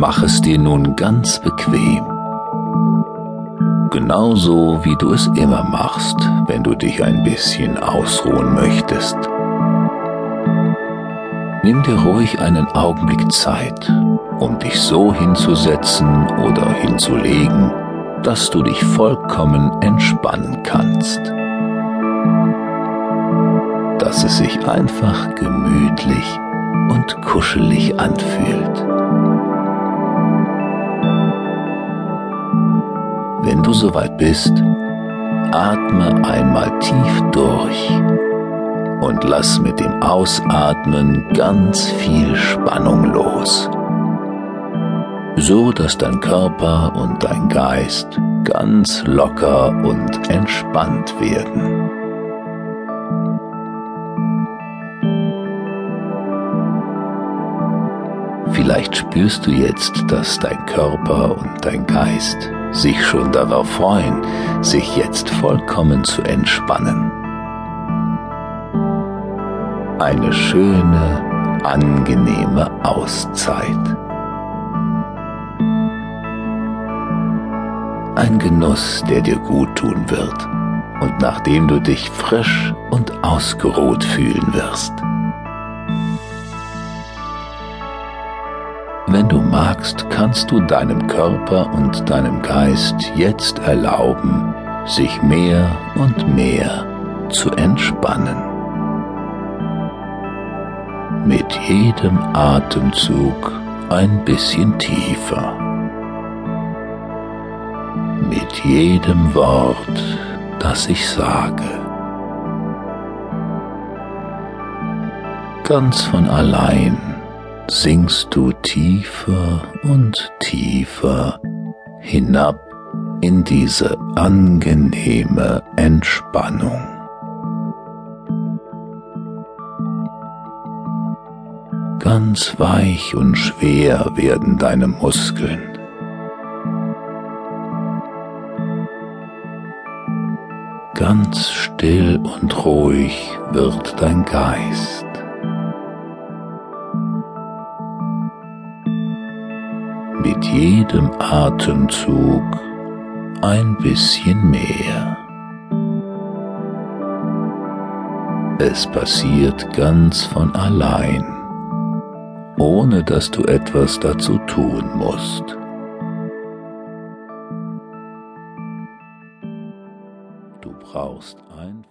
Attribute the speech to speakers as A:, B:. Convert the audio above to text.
A: Mach es dir nun ganz bequem. Genauso wie du es immer machst, wenn du dich ein bisschen ausruhen möchtest. Nimm dir ruhig einen Augenblick Zeit, um dich so hinzusetzen oder hinzulegen, dass du dich vollkommen entspannen kannst. Dass es sich einfach gemütlich und kuschelig anfühlt. Du soweit bist, atme einmal tief durch und lass mit dem Ausatmen ganz viel Spannung los, so dass dein Körper und dein Geist ganz locker und entspannt werden. Vielleicht spürst du jetzt, dass dein Körper und dein Geist sich schon darauf freuen, sich jetzt vollkommen zu entspannen. Eine schöne, angenehme Auszeit. Ein Genuss, der dir gut tun wird und nachdem du dich frisch und ausgeruht fühlen wirst. Wenn du magst, kannst du deinem Körper und deinem Geist jetzt erlauben, sich mehr und mehr zu entspannen. Mit jedem Atemzug ein bisschen tiefer. Mit jedem Wort, das ich sage. Ganz von allein sinkst du tiefer und tiefer hinab in diese angenehme Entspannung. Ganz weich und schwer werden deine Muskeln. Ganz still und ruhig wird dein Geist. Mit jedem Atemzug ein bisschen mehr. Es passiert ganz von allein, ohne dass du etwas dazu tun musst. Du brauchst einfach